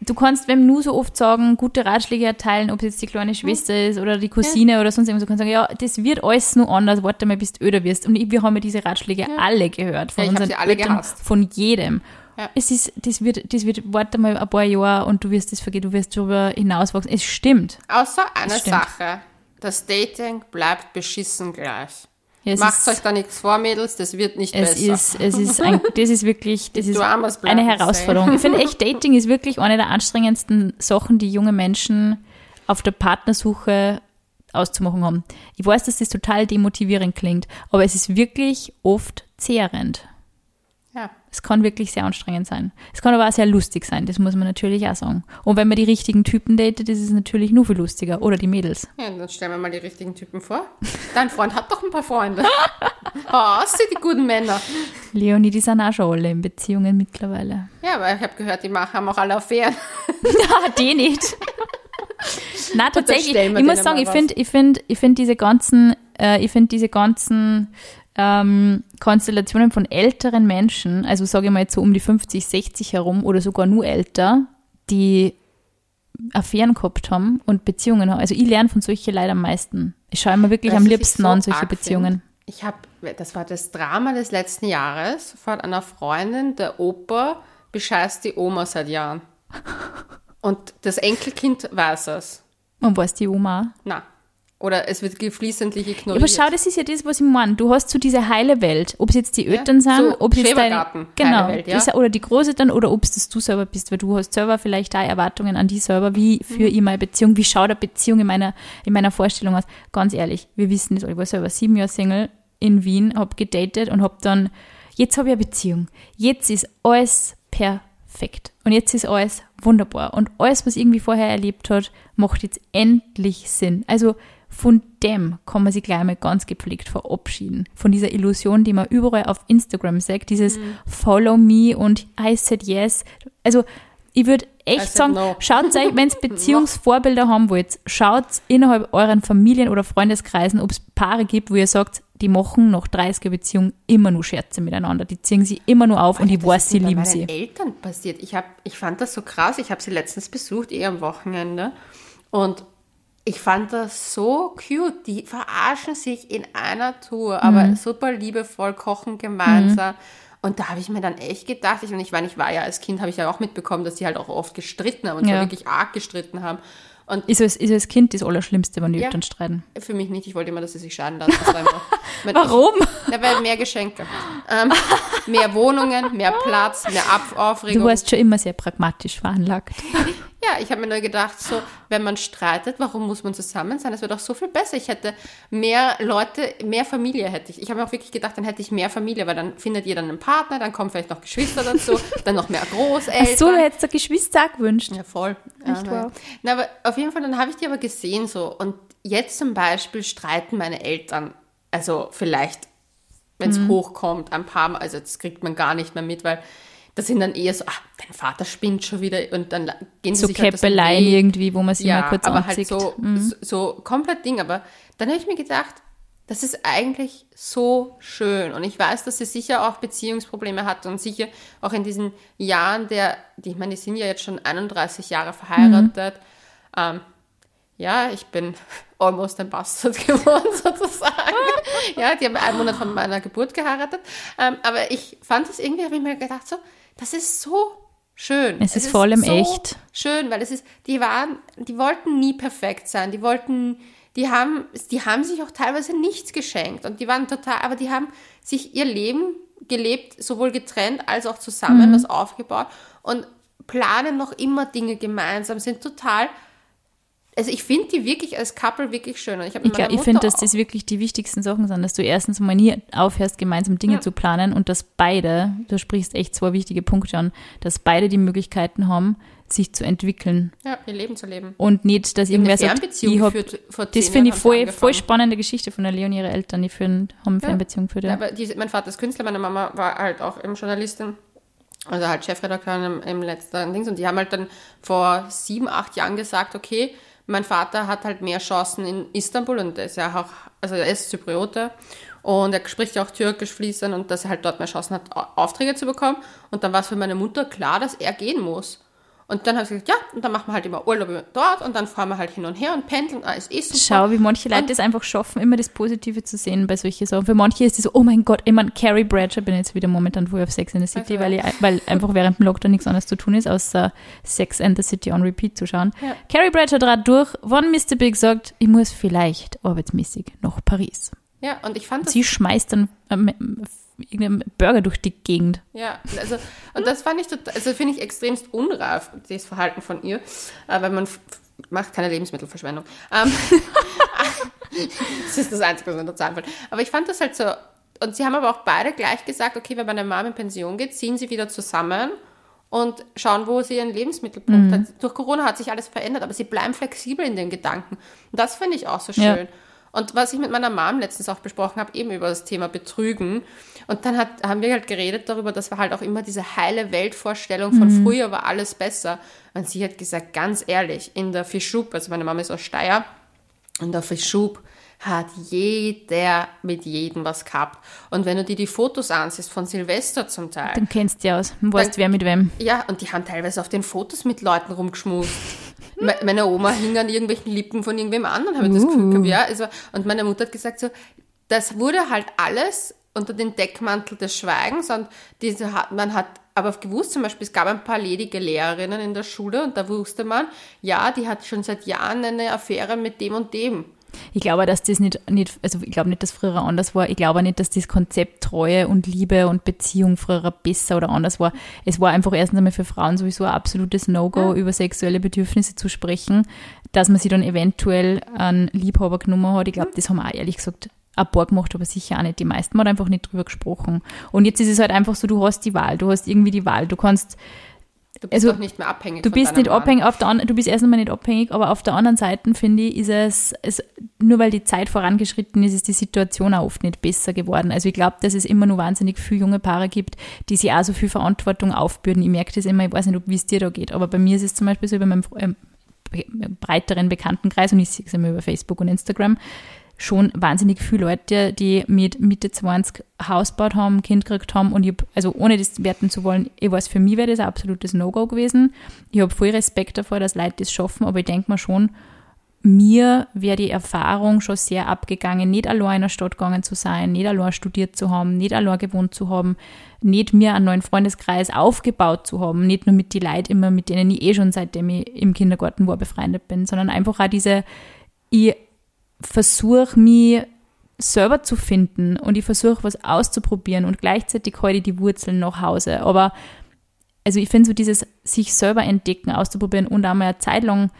du kannst, wenn nur so oft sagen, gute Ratschläge erteilen, ob es jetzt die kleine Schwester ist oder die Cousine oder sonst irgendwas, du kannst sagen, ja, das wird alles nur anders, warte mal, bis du öder wirst. Und wir haben ja diese Ratschläge alle gehört. Von Ja, ich unseren sie alle Eltern, gehasst. von jedem. Ja. Es ist, das wird, das wird, warte mal ein paar Jahre und du wirst das vergehen, du wirst darüber hinauswachsen. Es stimmt. außer eine. Sache. Das Dating bleibt beschissen gleich. Ja, es Macht euch da nichts vor, Mädels, das wird nicht Es besser. ist, es ist ein, [laughs] das ist wirklich, das ist eine. Herausforderung. Ich finde echt, Dating ist wirklich eine der anstrengendsten Sachen, die junge Menschen auf der Partnersuche auszumachen haben. Ich weiß, dass das total demotivierend klingt, aber es ist wirklich oft zehrend. Ja. Es kann wirklich sehr anstrengend sein. Es kann aber auch sehr lustig sein, das muss man natürlich auch sagen. Und wenn man die richtigen Typen datet, ist es natürlich nur viel lustiger. Oder die Mädels. ja, dann stellen wir mal die richtigen Typen vor. Dein Freund hat doch ein paar Freunde. [laughs] Oh, sie die guten Männer. Leonie, die sind auch schon alle in Beziehungen mittlerweile. Ja, aber ich habe gehört, die machen, haben auch alle Affären. [laughs] Ah, die nicht. Na tatsächlich, ich muss sagen, ich finde, ich finde, ich finde diese ganzen, äh, ich finde diese ganzen ähm, Konstellationen von älteren Menschen, also sage ich mal jetzt so um die 50, 60 herum oder sogar nur älter, die Affären gehabt haben und Beziehungen haben. Also ich lerne von solchen leider am meisten. Ich schaue mir wirklich Weißt am liebsten so an, solche Beziehungen. find? Ich habe, das war das Drama des letzten Jahres von einer Freundin, der Opa bescheißt die Oma seit Jahren. [laughs] Und das Enkelkind weiß es. Und was die Oma? Na. Oder es wird geflissentlich Ja, ignoriert. aber schau, das ist ja das, was ich meine. Du hast so diese heile Welt, ob es jetzt die Eltern sind, so ob es jetzt deine, genau, Welt, ja. oder die Großeltern oder ob es das du selber bist, weil du hast selber vielleicht da Erwartungen an die selber, wie für Mhm. ich meine Beziehung, wie schaut eine Beziehung in meiner, in meiner Vorstellung aus. Ganz ehrlich, wir wissen das. Ich war selber sieben Jahre Single in Wien, hab gedatet und hab dann, jetzt habe ich eine Beziehung. Jetzt ist alles perfekt. Und jetzt ist alles wunderbar. Und alles, was irgendwie vorher erlebt hat, macht jetzt endlich Sinn. Also von dem kann man sich gleich mal ganz gepflegt verabschieden. Von dieser Illusion, die man überall auf Instagram sagt, dieses Mhm. Follow me und I said yes. Also ich würde echt sagen, no. schaut euch, wenn ihr [laughs] Beziehungsvorbilder haben wollt, schaut innerhalb euren Familien- oder Freundeskreisen, ob es Paare gibt, wo ihr sagt, die machen nach 30er Beziehung immer nur Scherze miteinander. Die ziehen sie immer nur auf und ich weiß, sie lieben sie. Eltern passiert. Ich, hab, ich fand das so krass. Ich habe sie letztens besucht, eh am Wochenende. Und ich fand das so cute. Die verarschen sich in einer Tour, aber Mhm. super liebevoll, kochen gemeinsam. Und da habe ich mir dann echt gedacht, ich, und ich meine, ich war ja als Kind, habe ich ja auch mitbekommen, dass die halt auch oft gestritten haben und zwar Ja. wirklich arg gestritten haben. Und Ist als, ist als Kind das Allerschlimmste, wenn die Ja. Eltern streiten. für mich nicht, ich wollte immer, dass sie sich scheiden lassen. [laughs] Mein- Warum? Na, weil mehr Geschenke. Ähm, mehr Wohnungen, mehr Platz, mehr Ab Du Aufregung. warst schon immer sehr pragmatisch veranlagt. [laughs] Ja, ich habe mir nur gedacht, so, wenn man streitet, warum muss man zusammen sein? Es wäre doch so viel besser. Ich hätte mehr Leute, mehr Familie hätte ich. Ich habe mir auch wirklich gedacht, dann hätte ich mehr Familie, weil dann findet ihr dann einen Partner, dann kommen vielleicht noch Geschwister dazu, [laughs] dann noch mehr Großeltern. Ach so, du hättest dir Geschwister auch gewünscht. Ja, voll. Echt, wow. Na, aber auf jeden Fall, dann habe ich die aber gesehen so. Und jetzt zum Beispiel streiten meine Eltern, also vielleicht, wenn es Mhm. hochkommt, ein paar Mal, also das kriegt man gar nicht mehr mit, weil das sind dann eher so, ah, dein Vater spinnt schon wieder und dann gehen sie So sich halt das irgendwie, wo man sich ja, mal kurz aber anzieht. halt so, so, so komplett Ding. Aber dann habe ich mir gedacht, das ist eigentlich so schön. Und ich weiß, dass sie sicher auch Beziehungsprobleme hat und sicher auch in diesen Jahren der, die, ich meine, die sind ja jetzt schon 31 Jahre verheiratet. Ähm, ja, ich bin [laughs] almost ein Bastard [laughs] geworden, sozusagen. ja, die haben einen Monat von meiner Geburt geheiratet. Ähm, aber ich fand es irgendwie, habe ich mir gedacht, so, das ist so schön. Es ist vor allem so echt. Schön, weil es ist, die waren, die wollten nie perfekt sein. Die wollten, die haben, die haben sich auch teilweise nichts geschenkt und die waren total, aber die haben sich ihr Leben gelebt, sowohl getrennt als auch zusammen, Mhm. das aufgebaut und planen noch immer Dinge gemeinsam, sind total, also ich finde die wirklich als Couple wirklich schön. Und ich Ich, ich finde, dass das wirklich die wichtigsten Sachen sind, dass du erstens mal nie aufhörst, gemeinsam Dinge Ja. zu planen und dass beide, du sprichst echt zwei wichtige Punkte an, dass beide die Möglichkeiten haben, sich zu entwickeln. ja, ihr Leben zu leben. Und nicht, dass irgendwer sagt, ich hab, geführt vor das finde ich voll, angefangen. voll spannende Geschichte von der Lea und ihre Eltern, die führen, haben eine Ja. Fernbeziehung für Ja, die. aber die, mein Vater ist Künstler, meine Mama war halt auch eben Journalistin, also halt Chefredakteurin im, im letzten Dings. Und die haben halt dann vor sieben, acht Jahren gesagt, okay, mein Vater hat halt mehr Chancen in Istanbul und er ist ja auch, also er ist Zypriote und er spricht ja auch Türkisch fließend und dass er halt dort mehr Chancen hat, Au- Aufträge zu bekommen. Und dann war es für meine Mutter klar, dass er gehen muss. Und dann habe ich gesagt, ja, und dann machen wir halt immer Urlaub dort und dann fahren wir halt hin und her und pendeln, alles ist super. Schau, wie manche Leute Und- das einfach schaffen, immer das Positive zu sehen bei solchen Sachen. Für manche ist es so, oh mein Gott, ich meine, Carrie Bradshaw, bin jetzt wieder momentan voll auf Sex in the City, Also, weil, ich, weil einfach während dem Lockdown nichts anderes zu tun ist, außer Sex and the City on Repeat zu schauen. Ja. Carrie Bradshaw trat durch, wann Mr. Big sagt, ich muss vielleicht arbeitsmäßig nach Paris. Ja, und ich fand das Sie schmeißt dann ähm, irgendeinen Burger durch die Gegend. Ja, also, und das fand ich total, also finde ich extremst unreif, das Verhalten von ihr, äh, weil man macht keine Lebensmittelverschwendung. Ähm, [laughs] das ist das Einzige, was mir dazu einfällt. Aber ich fand das halt so, und sie haben aber auch beide gleich gesagt, okay, wenn meine Mama in Pension geht, ziehen sie wieder zusammen und schauen, wo sie ihren Lebensmittelpunkt hat. Durch Corona hat sich alles verändert, aber sie bleiben flexibel in den Gedanken. Und das finde ich auch so schön. Ja. Und was ich mit meiner Mom letztens auch besprochen habe, eben über das Thema Betrügen. Und dann hat, haben wir halt geredet darüber, dass wir halt auch immer diese heile Weltvorstellung von früher war alles besser. Und sie hat gesagt, ganz ehrlich, in der Fischub, also meine Mama ist aus Steyr, in der Fischub hat jeder mit jedem was gehabt. Und wenn du dir die Fotos ansiehst von Silvester zum Teil, Dann kennst du ja aus, weißt Dann- wer mit wem. ja, und die haben teilweise auf den Fotos mit Leuten rumgeschmust. Me- Meine Oma hing an irgendwelchen Lippen von irgendwem anderen, habe ich das Gefühl gehabt. Ja, also, und meine Mutter hat gesagt so, das wurde halt alles unter den Deckmantel des Schweigens und diese hat, man hat aber gewusst, zum Beispiel, es gab ein paar ledige Lehrerinnen in der Schule und da wusste man, ja, die hat schon seit Jahren eine Affäre mit dem und dem. Ich glaube, dass das nicht, nicht also ich glaube nicht, dass früher anders war. Ich glaube nicht, dass das Konzept Treue und Liebe und Beziehung früher besser oder anders war. Es war einfach erstens einmal für Frauen sowieso ein absolutes No-Go, über sexuelle Bedürfnisse zu sprechen, dass man sie dann eventuell einen Liebhaber genommen hat. Ich glaube, das haben auch ehrlich gesagt ein paar gemacht, aber sicher auch nicht die meisten. Man hat einfach nicht drüber gesprochen. Und jetzt ist es halt einfach so, du hast die Wahl, du hast irgendwie die Wahl. Du kannst Du bist Also, doch nicht mehr abhängig Du bist nicht Mann. abhängig, auf der du bist erst einmal nicht abhängig, aber auf der anderen Seite finde ich, ist es, es, nur weil die Zeit vorangeschritten ist, ist die Situation auch oft nicht besser geworden. Also ich glaube, dass es immer nur wahnsinnig viele junge Paare gibt, die sich auch so viel Verantwortung aufbürden. Ich merke das immer, ich weiß nicht, ob- wie es dir da geht, aber bei mir ist es zum Beispiel so, bei meinem be- breiteren Bekanntenkreis und ich sehe es immer über Facebook und Instagram, schon wahnsinnig viele Leute, die mit Mitte 20 Haus gebaut haben, Kind gekriegt haben und ich, hab- also ohne das werten zu wollen, ich weiß, für mich wäre das ein absolutes No-Go gewesen. Ich habe voll Respekt davor, dass Leute das schaffen, aber ich denke mir schon, mir wäre die Erfahrung schon sehr abgegangen, nicht allein in einer Stadt gegangen zu sein, nicht allein studiert zu haben, nicht allein gewohnt zu haben, nicht mir einen neuen Freundeskreis aufgebaut zu haben, nicht nur mit die Leuten immer, mit denen ich eh schon seitdem ich im Kindergarten war, befreundet bin, sondern einfach auch diese, ich versuche mich selber zu finden und ich versuche was auszuprobieren und gleichzeitig ich die Wurzeln nach Hause. Aber also ich finde so dieses sich selber entdecken, auszuprobieren und auch mal eine Zeit lang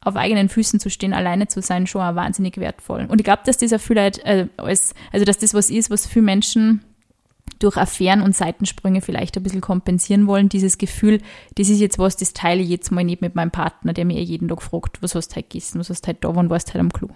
auf eigenen Füßen zu stehen, alleine zu sein, schon auch wahnsinnig wertvoll. Und ich glaube, dass das auch vielleicht, äh, als, also dass das was ist, was viele Menschen durch Affären und Seitensprünge vielleicht ein bisschen kompensieren wollen. Dieses Gefühl, das ist jetzt was, das teile ich jetzt mal nicht mit meinem Partner, der mir eh jeden Tag fragt, was hast du heute gegessen, was hast du heute da, wann warst du heute am Klo.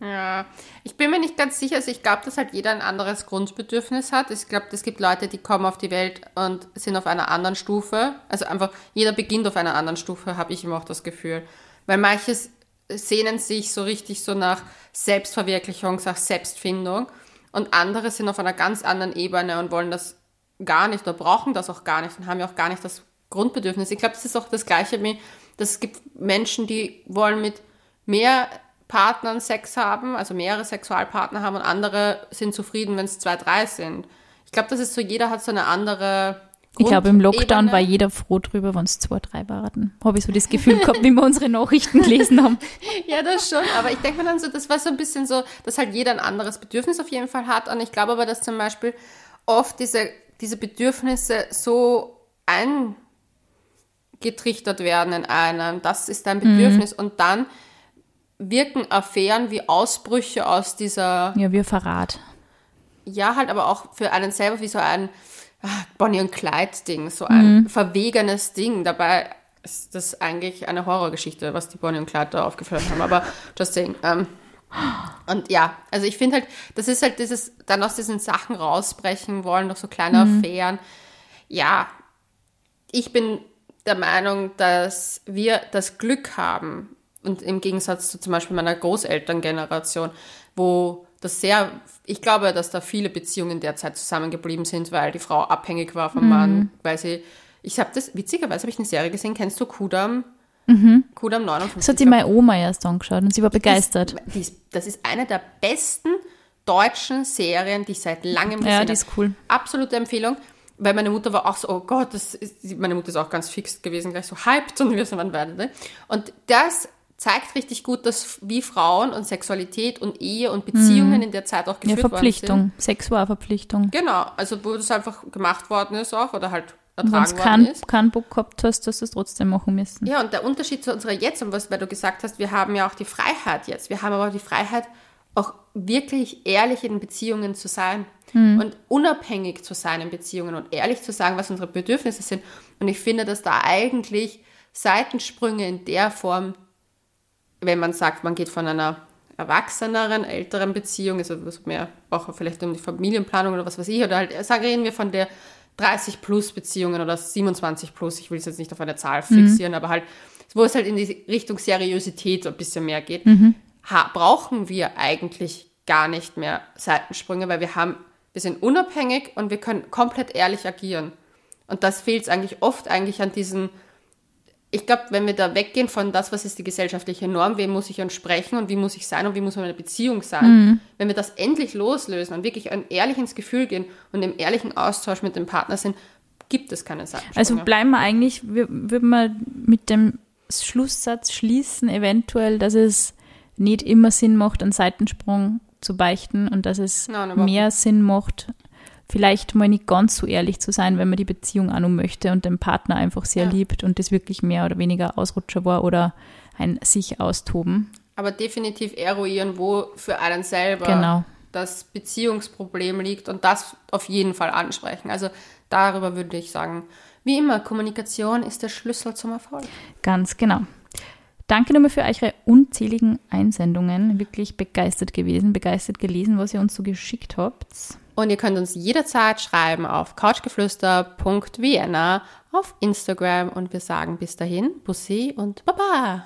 Ja, ich bin mir nicht ganz sicher. Also ich glaube, dass halt jeder ein anderes Grundbedürfnis hat. Ich glaube, es gibt Leute, die kommen auf die Welt und sind auf einer anderen Stufe. Also einfach, jeder beginnt auf einer anderen Stufe, habe ich immer auch das Gefühl. Weil manches sehnen sich so richtig so nach Selbstverwirklichung, nach Selbstfindung. Und andere sind auf einer ganz anderen Ebene und wollen das gar nicht oder brauchen das auch gar nicht und haben ja auch gar nicht das Grundbedürfnis. Ich glaube, das ist auch das Gleiche wie, dass es gibt Menschen, die wollen mit mehr Partnern Sex haben, also mehrere Sexualpartner haben und andere sind zufrieden, wenn es zwei, drei sind. Ich glaube, das ist so, jeder hat so eine andere. Ich glaube, im Lockdown war jeder froh drüber, wenn es zwei, drei waren. Habe ich so das Gefühl gehabt, wie wir unsere Nachrichten gelesen haben. [laughs] ja, das schon. Aber ich denke mir dann so, das war so ein bisschen so, dass halt jeder ein anderes Bedürfnis auf jeden Fall hat. Und ich glaube aber, dass zum Beispiel oft diese, diese Bedürfnisse so eingetrichtert werden in einem. Das ist dein Bedürfnis. Mhm. Und dann wirken Affären wie Ausbrüche aus dieser. Ja, wie Verrat. Ja, halt aber auch für einen selber wie so ein ach, Bonnie und Clyde-Ding, so ein mhm. verwegenes Ding. Dabei ist das eigentlich eine Horrorgeschichte, was die Bonnie und Clyde da aufgeführt haben. Aber [laughs] just saying. Ähm, und ja, also ich finde halt, das ist halt dieses, dann aus diesen Sachen rausbrechen wollen, noch so kleine mhm. Affären. Ja, ich bin der Meinung, dass wir das Glück haben, und im Gegensatz zu zum Beispiel meiner Großelterngeneration, wo das sehr, ich glaube, dass da viele Beziehungen derzeit zusammengeblieben sind, weil die Frau abhängig war vom mhm. Mann, weil sie, ich habe das, witzigerweise habe ich eine Serie gesehen, kennst du Kudam? Mhm. Kudam 59. Das hat sie meine Oma erst angeschaut und sie war begeistert. Die ist, das ist eine der besten deutschen Serien, die ich seit langem gesehen habe. Ja, die ist cool. Absolute Empfehlung weil meine Mutter war auch so, oh Gott, das ist, meine Mutter ist auch ganz fix gewesen, gleich so hyped und wir sind wann werden. Ne? Und das zeigt richtig gut, dass wie Frauen und Sexualität und Ehe und Beziehungen mhm. in der Zeit auch geführt ja, Verpflichtung, worden sind. Sexualverpflichtung. Genau, also wo das einfach gemacht worden ist auch oder halt ertragen worden kein, ist. keinen Bock gehabt hast, dass du es trotzdem machen müssen. Ja, und der Unterschied zu unserer jetzt und was, weil du gesagt hast, wir haben ja auch die Freiheit jetzt. Wir haben aber die Freiheit, auch wirklich ehrlich in Beziehungen zu sein mhm. und unabhängig zu sein in Beziehungen und ehrlich zu sagen, was unsere Bedürfnisse sind. Und ich finde, dass da eigentlich Seitensprünge in der Form wenn man sagt, man geht von einer erwachseneren, älteren Beziehung, also mehr auch vielleicht um die Familienplanung oder was weiß ich, oder halt, sagen reden wir von der 30 plus Beziehungen oder 27 plus, ich will es jetzt nicht auf eine Zahl fixieren, mhm. aber halt, wo es halt in die Richtung Seriosität so ein bisschen mehr geht, mhm. brauchen wir eigentlich gar nicht mehr Seitensprünge, weil wir haben, wir sind unabhängig und wir können komplett ehrlich agieren. Und das fehlt es eigentlich oft eigentlich an diesen ich glaube, wenn wir da weggehen von das, was ist die gesellschaftliche Norm, wem muss ich entsprechen und wie muss ich sein und wie muss meine Beziehung sein, mhm. wenn wir das endlich loslösen und wirklich ehrlich ins Gefühl gehen und im ehrlichen Austausch mit dem Partner sind, gibt es keine Sachen. Also bleiben wir eigentlich, würden wir mit dem Schlusssatz schließen, eventuell, dass es nicht immer Sinn macht, einen Seitensprung zu beichten und dass es Nein, mehr Sinn macht, vielleicht mal nicht ganz so ehrlich zu sein, wenn man die Beziehung auch noch möchte und den Partner einfach sehr ja. liebt und das wirklich mehr oder weniger Ausrutscher war oder ein sich austoben. Aber definitiv eruieren, wo für einen selber genau. das Beziehungsproblem liegt und das auf jeden Fall ansprechen. Also darüber würde ich sagen, wie immer, Kommunikation ist der Schlüssel zum Erfolg. Ganz genau. Danke nochmal für eure unzähligen Einsendungen. Wirklich begeistert gewesen, begeistert gelesen, was ihr uns so geschickt habt. Und ihr könnt uns jederzeit schreiben auf couchgeflüster.vienna auf Instagram und wir sagen bis dahin Bussi und Baba.